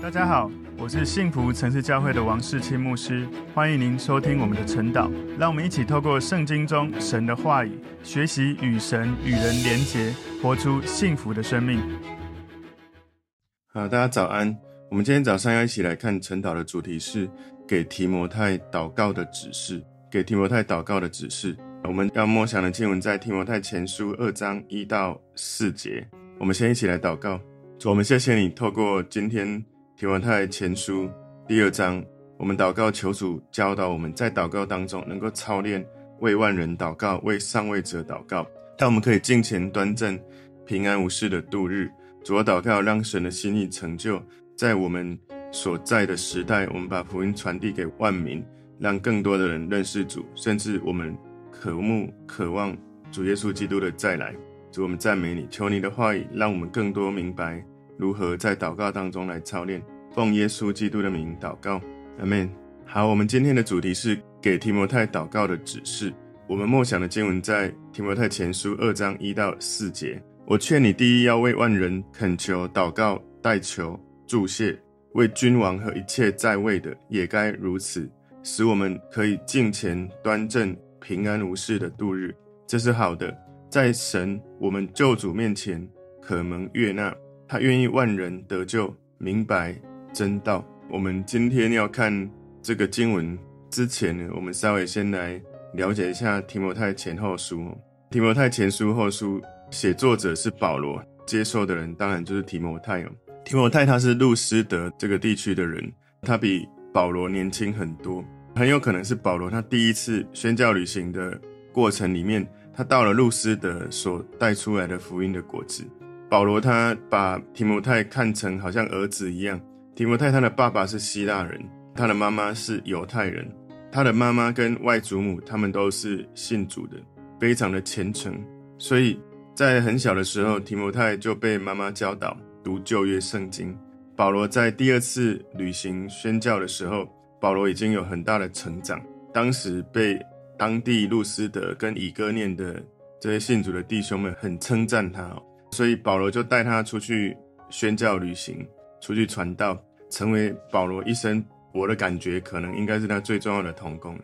大家好，我是幸福城市教会的王世清牧师，欢迎您收听我们的晨祷。让我们一起透过圣经中神的话语，学习与神与人连结，活出幸福的生命。好，大家早安。我们今天早上要一起来看晨祷的主题是给提摩太祷告的指示。给提摩太祷告的指示，我们要默想的经文在提摩太前书二章一到四节。我们先一起来祷告。我们谢谢你透过今天。提摩太前书第二章，我们祷告求主教导我们在祷告当中能够操练为万人祷告，为上位者祷告，但我们可以敬虔端正、平安无事的度日。主啊，祷告让神的心意成就在我们所在的时代，我们把福音传递给万民，让更多的人认识主，甚至我们渴慕、渴望主耶稣基督的再来。主，我们赞美你，求你的话语让我们更多明白。如何在祷告当中来操练？奉耶稣基督的名祷告，阿门。好，我们今天的主题是给提摩太祷告的指示。我们默想的经文在提摩太前书二章一到四节。我劝你，第一要为万人恳求、祷告、代求、祝谢，为君王和一切在位的也该如此，使我们可以敬虔、端正、平安无事的度日。这是好的，在神我们救主面前可蒙悦纳。他愿意万人得救，明白真道。我们今天要看这个经文之前呢，我们稍微先来了解一下提摩太前后书。提摩太前书后书写作者是保罗，接受的人当然就是提摩太哦。提摩太他是路斯德这个地区的人，他比保罗年轻很多，很有可能是保罗他第一次宣教旅行的过程里面，他到了路斯德所带出来的福音的果子。保罗他把提摩太看成好像儿子一样。提摩太他的爸爸是希腊人，他的妈妈是犹太人，他的妈妈跟外祖母他们都是信主的，非常的虔诚。所以在很小的时候，提摩太就被妈妈教导读旧约圣经。保罗在第二次旅行宣教的时候，保罗已经有很大的成长。当时被当地路斯德跟以哥念的这些信主的弟兄们很称赞他。所以保罗就带他出去宣教旅行，出去传道，成为保罗一生，我的感觉可能应该是他最重要的同工。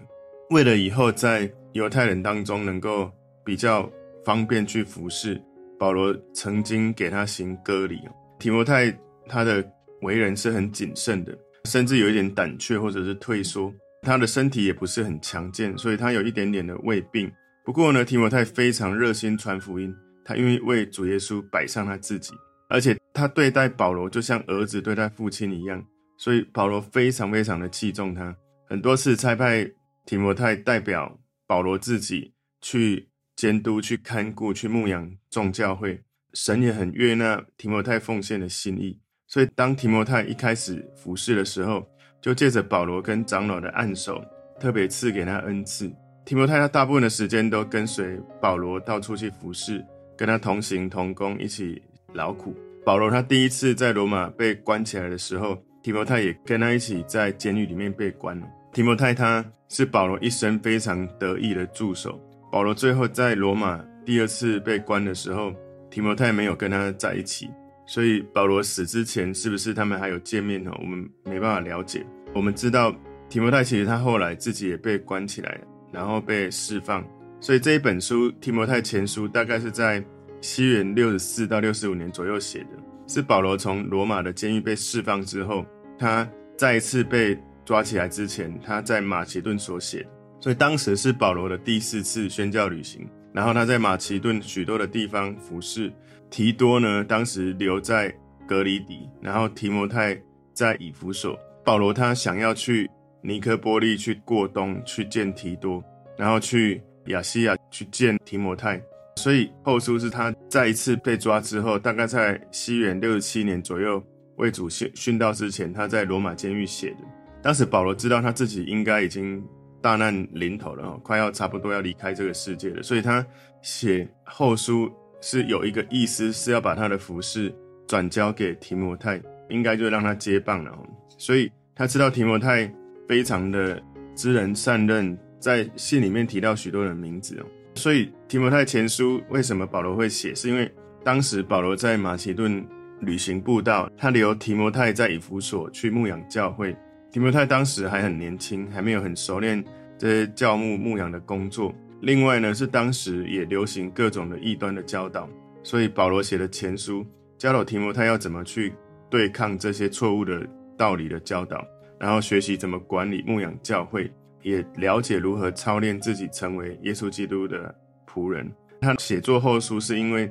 为了以后在犹太人当中能够比较方便去服侍，保罗曾经给他行割礼。提摩太他的为人是很谨慎的，甚至有一点胆怯或者是退缩，他的身体也不是很强健，所以他有一点点的胃病。不过呢，提摩太非常热心传福音。他愿意为主耶稣摆上他自己，而且他对待保罗就像儿子对待父亲一样，所以保罗非常非常的器重他。很多次差派提摩太代表保罗自己去监督、去看顾、去牧养众教会。神也很悦纳提摩太奉献的心意，所以当提摩太一开始服侍的时候，就借着保罗跟长老的按手，特别赐给他恩赐。提摩太他大部分的时间都跟随保罗到处去服侍。跟他同行同工，一起劳苦。保罗他第一次在罗马被关起来的时候，提摩太也跟他一起在监狱里面被关了。提摩太他是保罗一生非常得意的助手。保罗最后在罗马第二次被关的时候，提摩太没有跟他在一起，所以保罗死之前是不是他们还有见面呢？我们没办法了解。我们知道提摩太其实他后来自己也被关起来，然后被释放。所以这一本书《提摩太前书》大概是在西元六十四到六十五年左右写的，是保罗从罗马的监狱被释放之后，他再一次被抓起来之前，他在马其顿所写。所以当时是保罗的第四次宣教旅行，然后他在马其顿许多的地方服侍。提多呢，当时留在格里底，然后提摩太在以弗所。保罗他想要去尼科波利去过冬，去见提多，然后去。亚细亚去见提摩太，所以后书是他再一次被抓之后，大概在西元六十七年左右为主殉殉道之前，他在罗马监狱写的。当时保罗知道他自己应该已经大难临头了，快要差不多要离开这个世界了，所以他写后书是有一个意思，是要把他的服饰转交给提摩太，应该就让他接棒了。所以他知道提摩太非常的知人善任。在信里面提到许多人名字哦，所以提摩太前书为什么保罗会写？是因为当时保罗在马其顿旅行布道，他留提摩太在以弗所去牧养教会。提摩太当时还很年轻，还没有很熟练这些教牧牧养的工作。另外呢，是当时也流行各种的异端的教导，所以保罗写的前书教导提摩太要怎么去对抗这些错误的道理的教导，然后学习怎么管理牧养教会，也了解如何操练自己成为耶稣基督的仆人。他写作后书是因为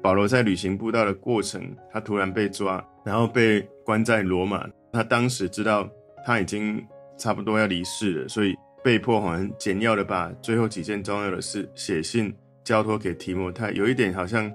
保罗在旅行布道的过程，他突然被抓，然后被关在罗马。他当时知道。他已经差不多要离世了，所以被迫很简要的把最后几件重要的事写信交托给提摩太，有一点好像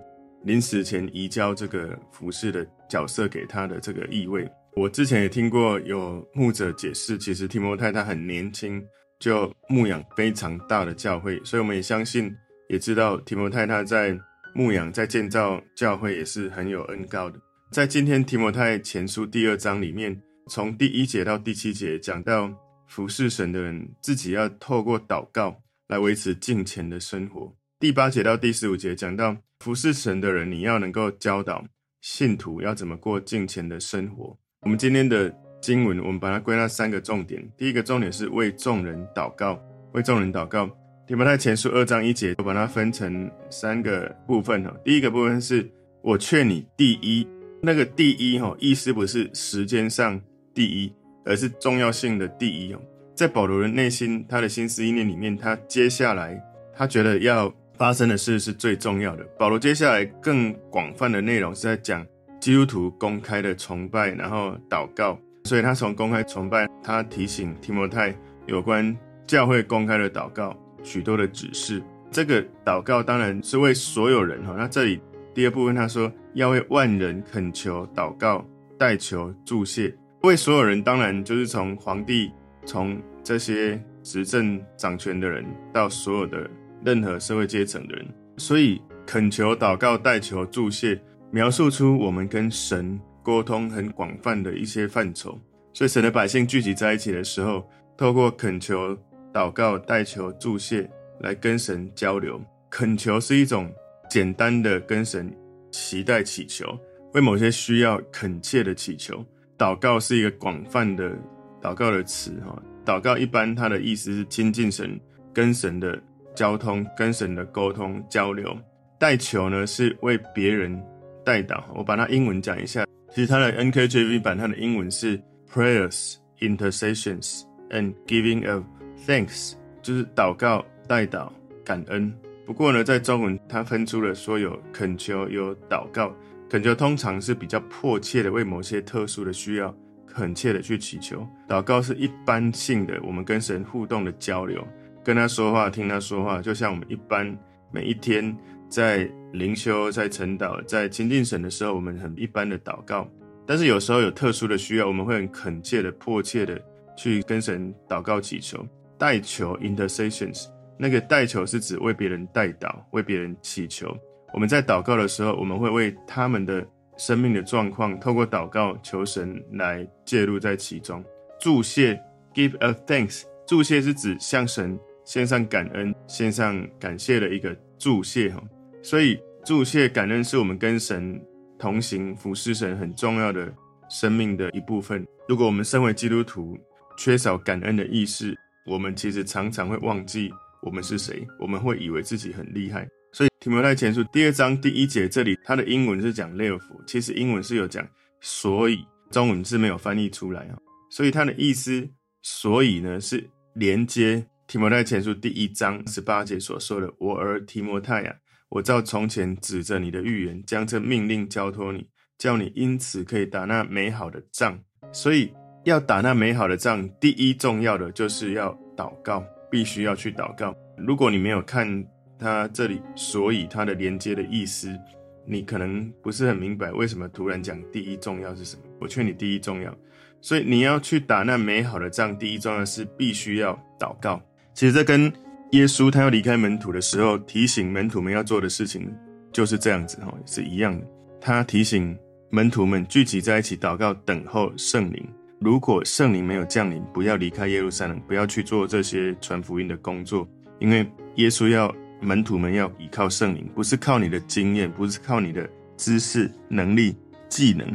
临死前移交这个服侍的角色给他的这个意味。我之前也听过有牧者解释，其实提摩太他很年轻就牧养非常大的教会，所以我们也相信，也知道提摩太他在牧养在建造教会也是很有恩膏的。在今天提摩太前书第二章里面。从第一节到第七节讲到服侍神的人自己要透过祷告来维持敬虔的生活。第八节到第十五节讲到服侍神的人，你要能够教导信徒要怎么过敬虔的生活。我们今天的经文，我们把它归纳三个重点。第一个重点是为众人祷告，为众人祷告。提摩太前书二章一节，我把它分成三个部分哈。第一个部分是我劝你第一，那个第一哈，意思不是时间上。第一，而是重要性的第一哦，在保罗的内心，他的心思意念里面，他接下来他觉得要发生的事是最重要的。保罗接下来更广泛的内容是在讲基督徒公开的崇拜，然后祷告。所以他从公开崇拜，他提醒提摩太有关教会公开的祷告许多的指示。这个祷告当然是为所有人哈。那这里第二部分他说要为万人恳求祷告代求祝谢。为所有人，当然就是从皇帝，从这些执政掌权的人，到所有的任何社会阶层的人。所以恳求、祷告、代求、祝谢，描述出我们跟神沟通很广泛的一些范畴。所以神的百姓聚集在一起的时候，透过恳求、祷告、代求、祝谢来跟神交流。恳求是一种简单的跟神期待祈求，为某些需要恳切的祈求。祷告是一个广泛的祷告的词，哈。祷告一般它的意思是亲近神、跟神的交通、跟神的沟通交流。代求呢是为别人代祷。我把它英文讲一下，其实它的 NKJV 版它的英文是 prayers, intercessions and giving of thanks，就是祷告、代祷、感恩。不过呢，在中文它分出了说有恳求、有祷告。恳求通常是比较迫切的，为某些特殊的需要，恳切的去祈求。祷告是一般性的，我们跟神互动的交流，跟他说话，听他说话，就像我们一般每一天在灵修、在晨祷、在亲近神的时候，我们很一般的祷告。但是有时候有特殊的需要，我们会很恳切的、迫切的去跟神祷告祈求。代求 （intercessions），那个代求是指为别人代祷，为别人祈求。我们在祷告的时候，我们会为他们的生命的状况，透过祷告求神来介入在其中。祝谢 （give a thanks），祝谢是指向神献上感恩、献上感谢的一个祝谢哈。所以祝谢感恩是我们跟神同行、服侍神很重要的生命的一部分。如果我们身为基督徒缺少感恩的意识，我们其实常常会忘记我们是谁，我们会以为自己很厉害。所以提摩太前书第二章第一节这里，它的英文是讲 therefore，其实英文是有讲，所以中文是没有翻译出来啊。所以它的意思，所以呢是连接提摩太前书第一章十八节所说的：“我儿提摩太啊，我照从前指着你的预言，将这命令交托你，叫你因此可以打那美好的仗。所以要打那美好的仗，第一重要的就是要祷告，必须要去祷告。如果你没有看。他这里，所以他的连接的意思，你可能不是很明白，为什么突然讲第一重要是什么？我劝你第一重要，所以你要去打那美好的仗，第一重要是必须要祷告。其实这跟耶稣他要离开门徒的时候，提醒门徒们要做的事情就是这样子哈，是一样的。他提醒门徒们聚集在一起祷告，等候圣灵。如果圣灵没有降临，不要离开耶路撒冷，不要去做这些传福音的工作，因为耶稣要。门徒们要依靠圣灵，不是靠你的经验，不是靠你的知识能力，技能。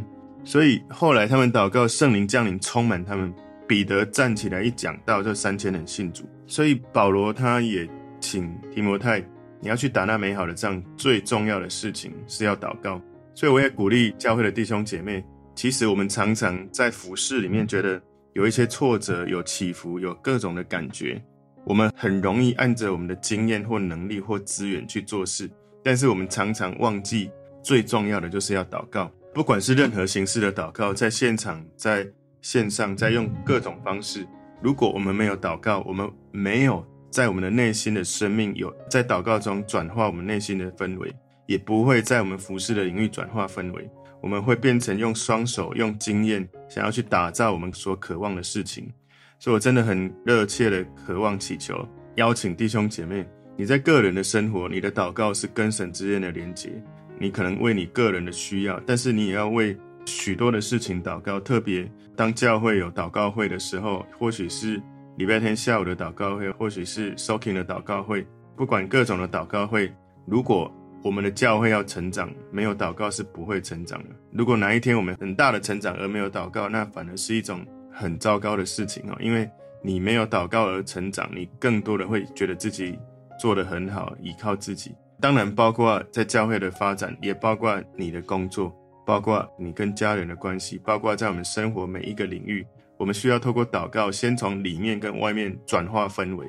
所以后来他们祷告，圣灵降临，充满他们。彼得站起来一讲道，这三千人信主。所以保罗他也请提摩太，你要去打那美好的仗，最重要的事情是要祷告。所以我也鼓励教会的弟兄姐妹，其实我们常常在服事里面觉得有一些挫折、有起伏、有各种的感觉，我们很容易按着我们的经验或能力或资源去做事，但是我们常常忘记最重要的就是要祷告。不管是任何形式的祷告，在现场、在线上，在用各种方式，如果我们没有祷告，我们没有在我们的内心的生命有在祷告中转化我们内心的氛围，也不会在我们服事的领域转化氛围。我们会变成用双手、用经验，想要去打造我们所渴望的事情。所以我真的很热切的渴望祈求，邀请弟兄姐妹，你在个人的生活，你的祷告是跟神之间的连结。你可能为你个人的需要，但是你也要为许多的事情祷告。特别当教会有祷告会的时候，或许是礼拜天下午的祷告会，或许是 soaking 的祷告会，不管各种的祷告会，如果我们的教会要成长，没有祷告是不会成长的。如果哪一天我们很大的成长而没有祷告，那反而是一种很糟糕的事情哦。因为你没有祷告而成长，你更多的会觉得自己做得很好，依靠自己。当然，包括在教会的发展，也包括你的工作，包括你跟家人的关系，包括在我们生活每一个领域，我们需要透过祷告，先从里面跟外面转化氛围。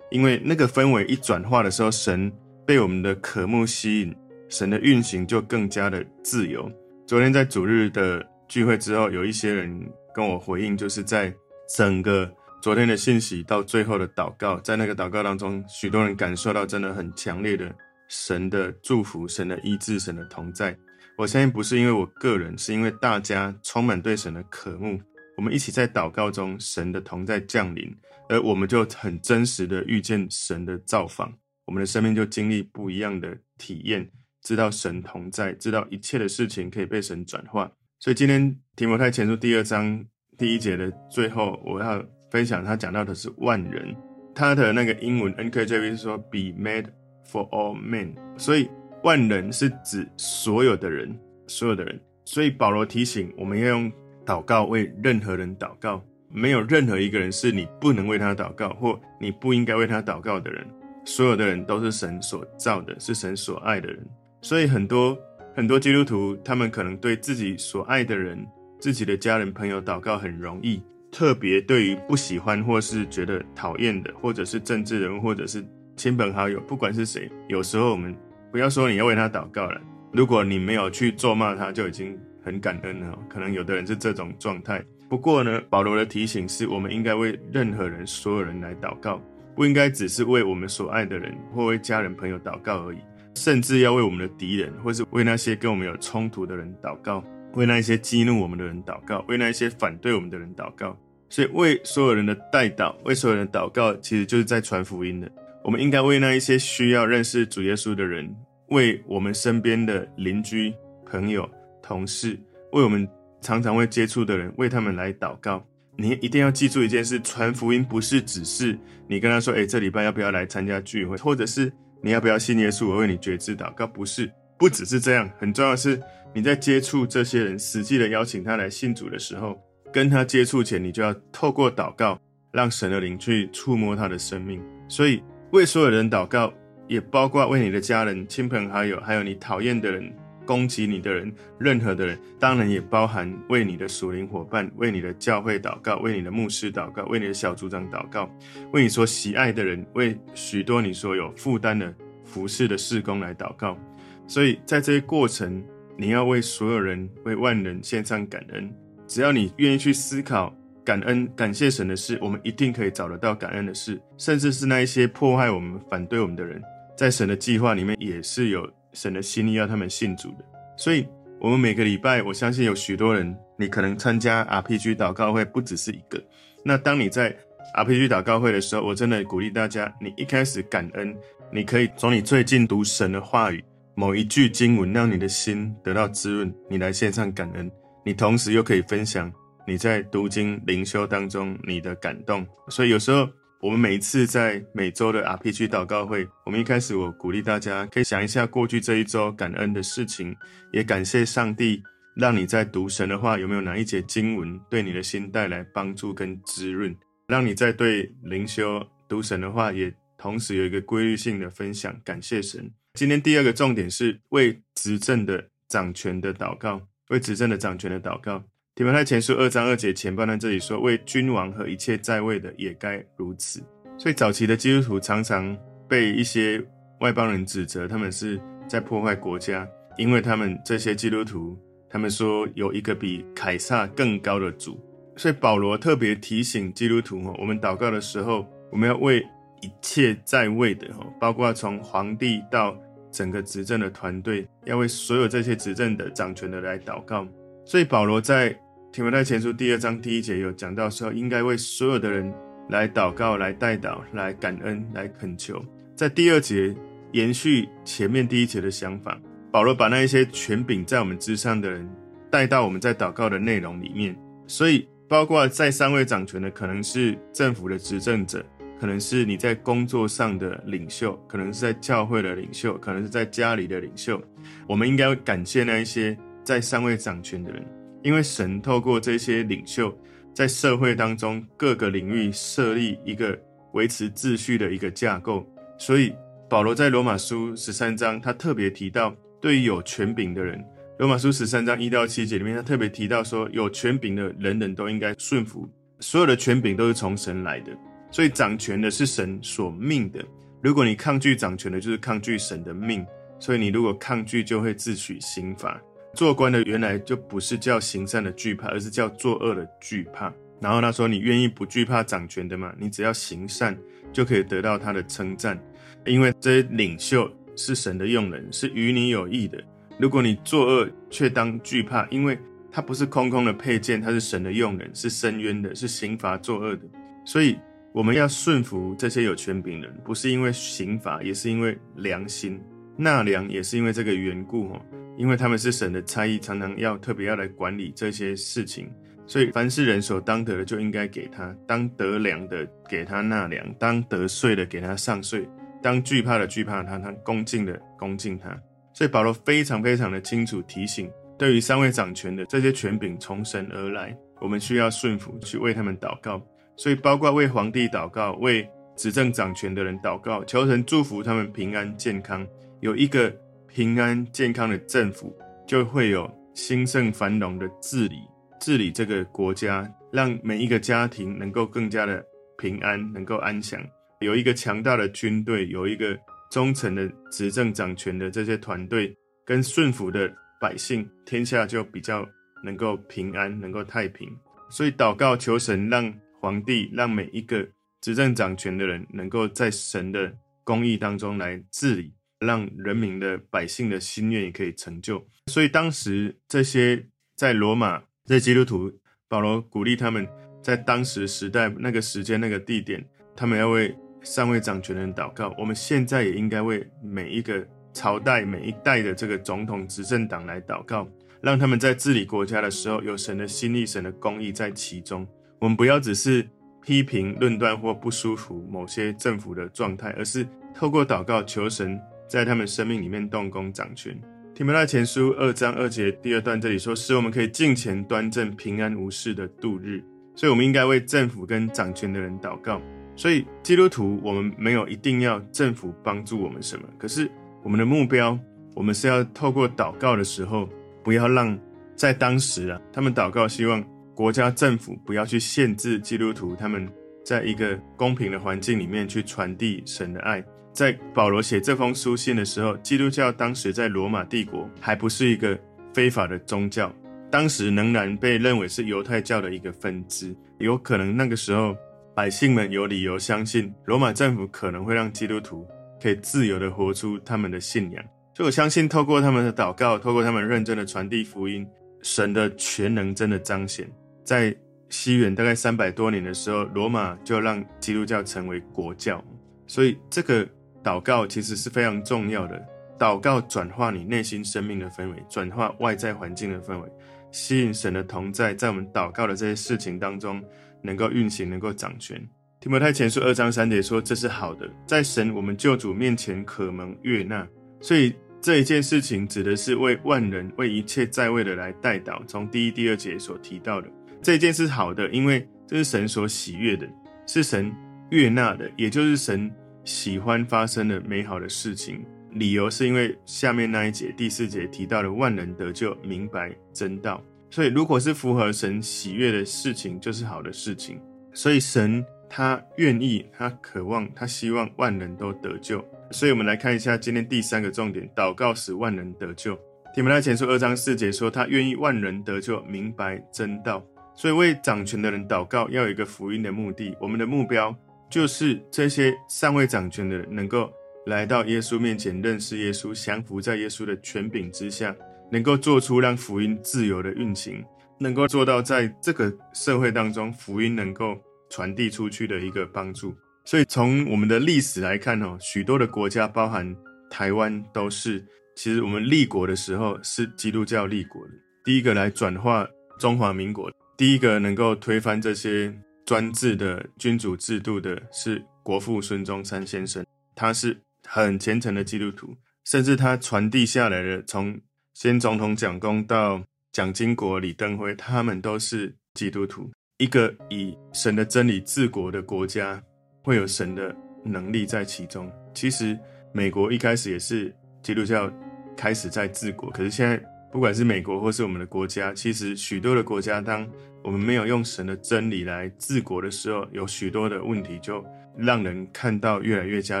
因为那个氛围一转化的时候，神被我们的渴慕吸引，神的运行就更加的自由。昨天在主日的聚会之后，有一些人跟我回应，就是在整个昨天的信息到最后的祷告，在那个祷告当中，许多人感受到真的很强烈的。神的祝福，神的医治，神的同在。我相信不是因为我个人，是因为大家充满对神的渴慕。我们一起在祷告中，神的同在降临，而我们就很真实的遇见神的造访。我们的生命就经历不一样的体验，知道神同在，知道一切的事情可以被神转化。所以今天提摩太前书第二章第一节的最后，我要分享他讲到的是万人，他的那个英文 NKJV 是说 be made。For all men，所以万人是指所有的人，所有的人。所以保罗提醒我们要用祷告为任何人祷告，没有任何一个人是你不能为他祷告，或你不应该为他祷告的人。所有的人都是神所造的，是神所爱的人。所以很多很多基督徒，他们可能对自己所爱的人、自己的家人、朋友祷告很容易，特别对于不喜欢或是觉得讨厌的，或者是政治人物，或者是。亲朋好友，不管是谁，有时候我们不要说你要为他祷告了。如果你没有去咒骂他，就已经很感恩了。可能有的人是这种状态。不过呢，保罗的提醒是我们应该为任何人、所有人来祷告，不应该只是为我们所爱的人或为家人朋友祷告而已，甚至要为我们的敌人，或是为那些跟我们有冲突的人祷告，为那些激怒我们的人祷告，为那些反对我们的人祷告。所以，为所有人的代祷，为所有人祷告，其实就是在传福音的。我们应该为那一些需要认识主耶稣的人，为我们身边的邻居、朋友、同事，为我们常常会接触的人，为他们来祷告。你一定要记住一件事：传福音不是只是你跟他说，诶，这礼拜要不要来参加聚会，或者是你要不要信耶稣，我为你决志祷告。不是，不只是这样。很重要的是，你在接触这些人，实际的邀请他来信主的时候，跟他接触前，你就要透过祷告，让神的灵去触摸他的生命。所以。为所有人祷告，也包括为你的家人、亲朋好友，还有你讨厌的人、攻击你的人，任何的人，当然也包含为你的属灵伙伴、为你的教会祷告、为你的牧师祷告、为你的小组长祷告、为你所喜爱的人、为许多你所有负担的服事的事工来祷告。所以在这些过程，你要为所有人、为万人献上感恩。只要你愿意去思考。感恩、感谢神的事，我们一定可以找得到感恩的事，甚至是那一些迫害我们、反对我们的人，在神的计划里面也是有神的心意要他们信主的。所以，我们每个礼拜，我相信有许多人，你可能参加 RPG 祷告会不只是一个。那当你在 RPG 祷告会的时候，我真的鼓励大家，你一开始感恩，你可以从你最近读神的话语，某一句经文让你的心得到滋润，你来献上感恩，你同时又可以分享。你在读经灵修当中，你的感动，所以有时候我们每一次在每周的 RPG 祷告会，我们一开始我鼓励大家可以想一下过去这一周感恩的事情，也感谢上帝让你在读神的话，有没有哪一节经文对你的心带来帮助跟滋润？让你在对灵修读神的话，也同时有一个规律性的分享。感谢神。今天第二个重点是为执政的掌权的祷告，为执政的掌权的祷告。提摩太前书二章二节前半段这里说：“为君王和一切在位的也该如此。”所以早期的基督徒常常被一些外邦人指责，他们是在破坏国家，因为他们这些基督徒。他们说有一个比凯撒更高的主，所以保罗特别提醒基督徒：哦我们祷告的时候，我们要为一切在位的，包括从皇帝到整个执政的团队，要为所有这些执政的掌权的来祷告。所以保罗在提摩太前书第二章第一节有讲到说，应该为所有的人来祷告、来代祷、来感恩、来恳求。在第二节延续前面第一节的想法。保罗把那一些权柄在我们之上的人带到我们在祷告的内容里面，所以包括在三位掌权的，可能是政府的执政者，可能是你在工作上的领袖，可能是在教会的领袖，可能是在家里的领袖。我们应该感谢那一些在上位掌权的人，因为神透过这些领袖，在社会当中各个领域设立一个维持秩序的一个架构。所以保罗在罗马书十三章，他特别提到。对于有权柄的人，《罗马书》十三章一到七节里面，他特别提到说，有权柄的人人都应该顺服，所有的权柄都是从神来的，所以掌权的是神所命的。如果你抗拒掌权的，就是抗拒神的命。所以你如果抗拒，就会自取刑罚。做官的原来就不是叫行善的惧怕，而是叫作恶的惧怕。然后他说：“你愿意不惧怕掌权的吗？你只要行善，就可以得到他的称赞，因为这些领袖。”是神的用人，是与你有益的。如果你作恶，却当惧怕，因为他不是空空的佩剑，他是神的用人，是深渊的，是刑罚作恶的。所以我们要顺服这些有权柄人，不是因为刑罚，也是因为良心。纳粮也是因为这个缘故哦，因为他们是神的差役，常常要特别要来管理这些事情。所以凡是人所当得的，就应该给他；当得粮的，给他纳粮；当得税的，给他上税。当惧怕的惧怕他，他恭敬的恭敬他，所以保罗非常非常的清楚提醒，对于三位掌权的这些权柄从神而来，我们需要顺服去为他们祷告。所以包括为皇帝祷告，为执政掌权的人祷告，求神祝福他们平安健康。有一个平安健康的政府，就会有兴盛繁荣的治理，治理这个国家，让每一个家庭能够更加的平安，能够安详。有一个强大的军队，有一个忠诚的执政掌权的这些团队，跟顺服的百姓，天下就比较能够平安，能够太平。所以祷告求神，让皇帝，让每一个执政掌权的人，能够在神的公义当中来治理，让人民的百姓的心愿也可以成就。所以当时这些在罗马这些基督徒，保罗鼓励他们，在当时时代那个时间那个地点，他们要为。上位掌权人祷告，我们现在也应该为每一个朝代、每一代的这个总统执政党来祷告，让他们在治理国家的时候有神的心意、神的公义在其中。我们不要只是批评、论断或不舒服某些政府的状态，而是透过祷告求神在他们生命里面动工掌权。提摩太前书二章二节第二段这里说，使我们可以敬虔端正、平安无事的度日。所以，我们应该为政府跟掌权的人祷告。所以，基督徒，我们没有一定要政府帮助我们什么，可是我们的目标，我们是要透过祷告的时候，不要让在当时啊，他们祷告，希望国家政府不要去限制基督徒，他们在一个公平的环境里面去传递神的爱。在保罗写这封书信的时候，基督教当时在罗马帝国还不是一个非法的宗教，当时仍然被认为是犹太教的一个分支，有可能那个时候。百姓们有理由相信，罗马政府可能会让基督徒可以自由地活出他们的信仰。所以我相信，透过他们的祷告，透过他们认真的传递福音，神的全能真的彰显。在西元大概三百多年的时候，罗马就让基督教成为国教。所以这个祷告其实是非常重要的。祷告转化你内心生命的氛围，转化外在环境的氛围，吸引神的同在，在我们祷告的这些事情当中。能够运行，能够掌权。提摩太前书二章三节说：“这是好的，在神我们救主面前可蒙悦纳。”所以这一件事情指的是为万人、为一切在位的来代祷。从第一、第二节所提到的这一件是好的，因为这是神所喜悦的，是神悦纳的，也就是神喜欢发生的美好的事情。理由是因为下面那一节第四节提到的万人得救、明白真道。所以，如果是符合神喜悦的事情，就是好的事情。所以，神他愿意，他渴望，他希望万人都得救。所以，我们来看一下今天第三个重点：祷告使万人得救。提摩太前书二章四节说，他愿意万人得救，明白真道。所以，为掌权的人祷告，要有一个福音的目的。我们的目标就是这些尚未掌权的人能够来到耶稣面前，认识耶稣，降服在耶稣的权柄之下，能够做出让福音自由的运行，能够做到在这个社会当中，福音能够传递出去的一个帮助。所以从我们的历史来看，哦，许多的国家，包含台湾，都是其实我们立国的时候是基督教立国的。第一个来转化中华民国，第一个能够推翻这些专制的君主制度的是国父孙中山先生，他是很虔诚的基督徒，甚至他传递下来的，从先总统蒋公到蒋经国、李登辉，他们都是基督徒。一个以神的真理治国的国家。会有神的能力在其中。其实美国一开始也是基督教开始在治国，可是现在不管是美国或是我们的国家，其实许多的国家，当我们没有用神的真理来治国的时候，有许多的问题就让人看到越来越加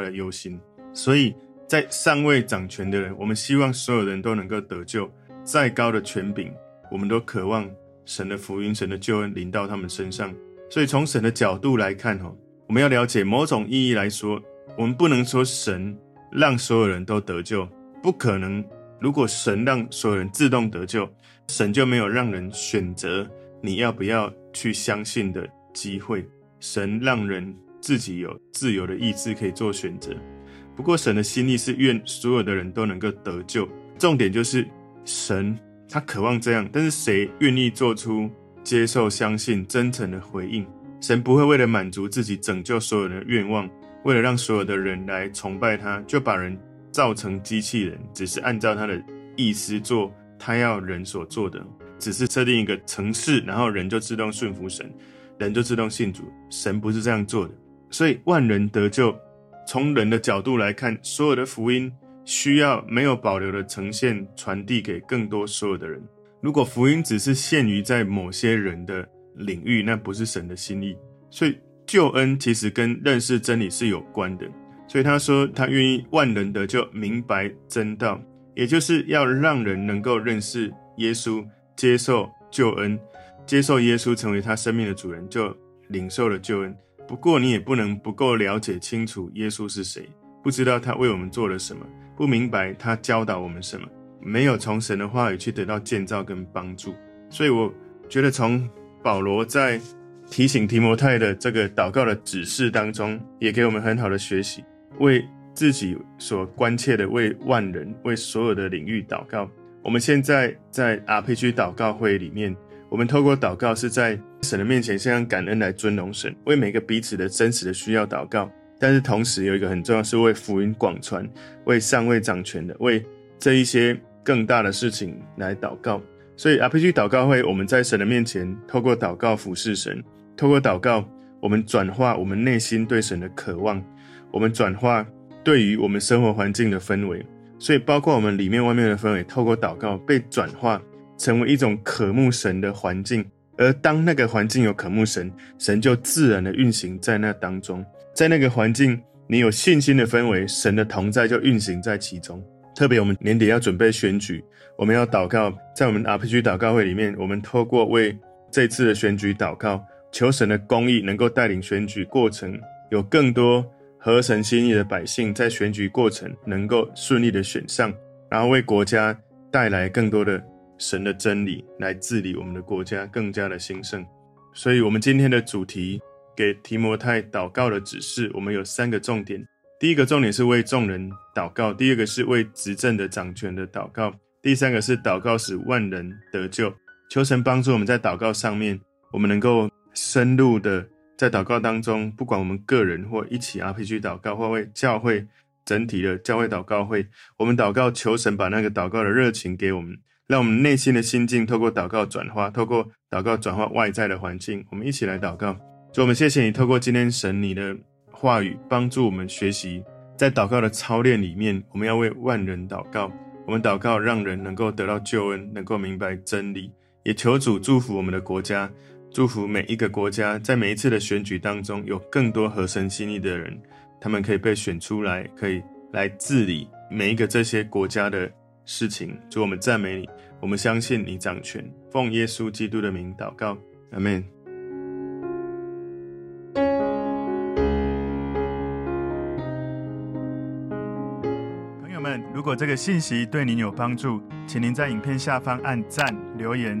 的忧心。所以在尚未掌权的人，我们希望所有人都能够得救。再高的权柄，我们都渴望神的福音、神的救恩临到他们身上。所以从神的角度来看，吼。我们要了解某种意义来说，我们不能说神让所有人都得救，不可能。如果神让所有人自动得救，神就没有让人选择你要不要去相信的机会。神让人自己有自由的意志可以做选择。不过神的心意是愿所有的人都能够得救。重点就是神他渴望这样，但是谁愿意做出接受、相信、真诚的回应？神不会为了满足自己拯救所有人的愿望，为了让所有的人来崇拜他，就把人造成机器人，只是按照他的意思做他要人所做的，只是设定一个程式，然后人就自动顺服神，人就自动信主。神不是这样做的，所以万人得救，从人的角度来看，所有的福音需要没有保留的呈现传递给更多所有的人。如果福音只是限于在某些人的领域，那不是神的心意，所以救恩其实跟认识真理是有关的。所以他说他愿意万人得救，明白真道，也就是要让人能够认识耶稣，接受救恩，接受耶稣成为他生命的主人，就领受了救恩。不过你也不能不够了解清楚耶稣是谁，不知道他为我们做了什么，不明白他教导我们什么，没有从神的话语去得到建造跟帮助。所以我觉得从保罗在提醒提摩太的这个祷告的指示当中，也给我们很好的学习，为自己所关切的，为万人，为所有的领域祷告。我们现在在 RPG 祷告会里面，我们透过祷告是在神的面前，先用感恩来尊荣神，为每个彼此的真实的需要祷告。但是同时有一个很重要，是为福音广传，为尚未掌权的，为这一些更大的事情来祷告。所以 RPG 祷告会，我们在神的面前，透过祷告俯视神，透过祷告，我们转化我们内心对神的渴望，我们转化对于我们生活环境的氛围。所以，包括我们里面外面的氛围，透过祷告被转化，成为一种渴慕神的环境。而当那个环境有渴慕神，神就自然的运行在那当中。在那个环境，你有信心的氛围，神的同在就运行在其中。特别我们年底要准备选举，我们要祷告，在我们 RPG 祷告会里面，我们透过为这次的选举祷告，求神的公义能够带领选举过程，有更多合神心意的百姓在选举过程能够顺利的选上，然后为国家带来更多的神的真理来治理我们的国家，更加的兴盛。所以，我们今天的主题给提摩太祷告的指示，我们有三个重点。第一个重点是为众人祷告，第二个是为执政的掌权的祷告，第三个是祷告使万人得救。求神帮助我们在祷告上面，我们能够深入的在祷告当中，不管我们个人或一起 RPG 祷告，或为教会整体的教会祷告会，我们祷告求神把那个祷告的热情给我们，让我们内心的心境透过祷告转化，透过祷告转化外在的环境。我们一起来祷告，主，我们谢谢你，透过今天神你的话语，帮助我们学习在祷告的操练里面，我们要为万人祷告。我们祷告，让人能够得到救恩，能够明白真理。也求主祝福我们的国家，祝福每一个国家，在每一次的选举当中，有更多合神心意的人，他们可以被选出来，可以来治理每一个这些国家的事情。主，我们赞美你，我们相信你掌权。奉耶稣基督的名祷告，阿门。如果这个信息对您有帮助，请您在影片下方按赞、留言，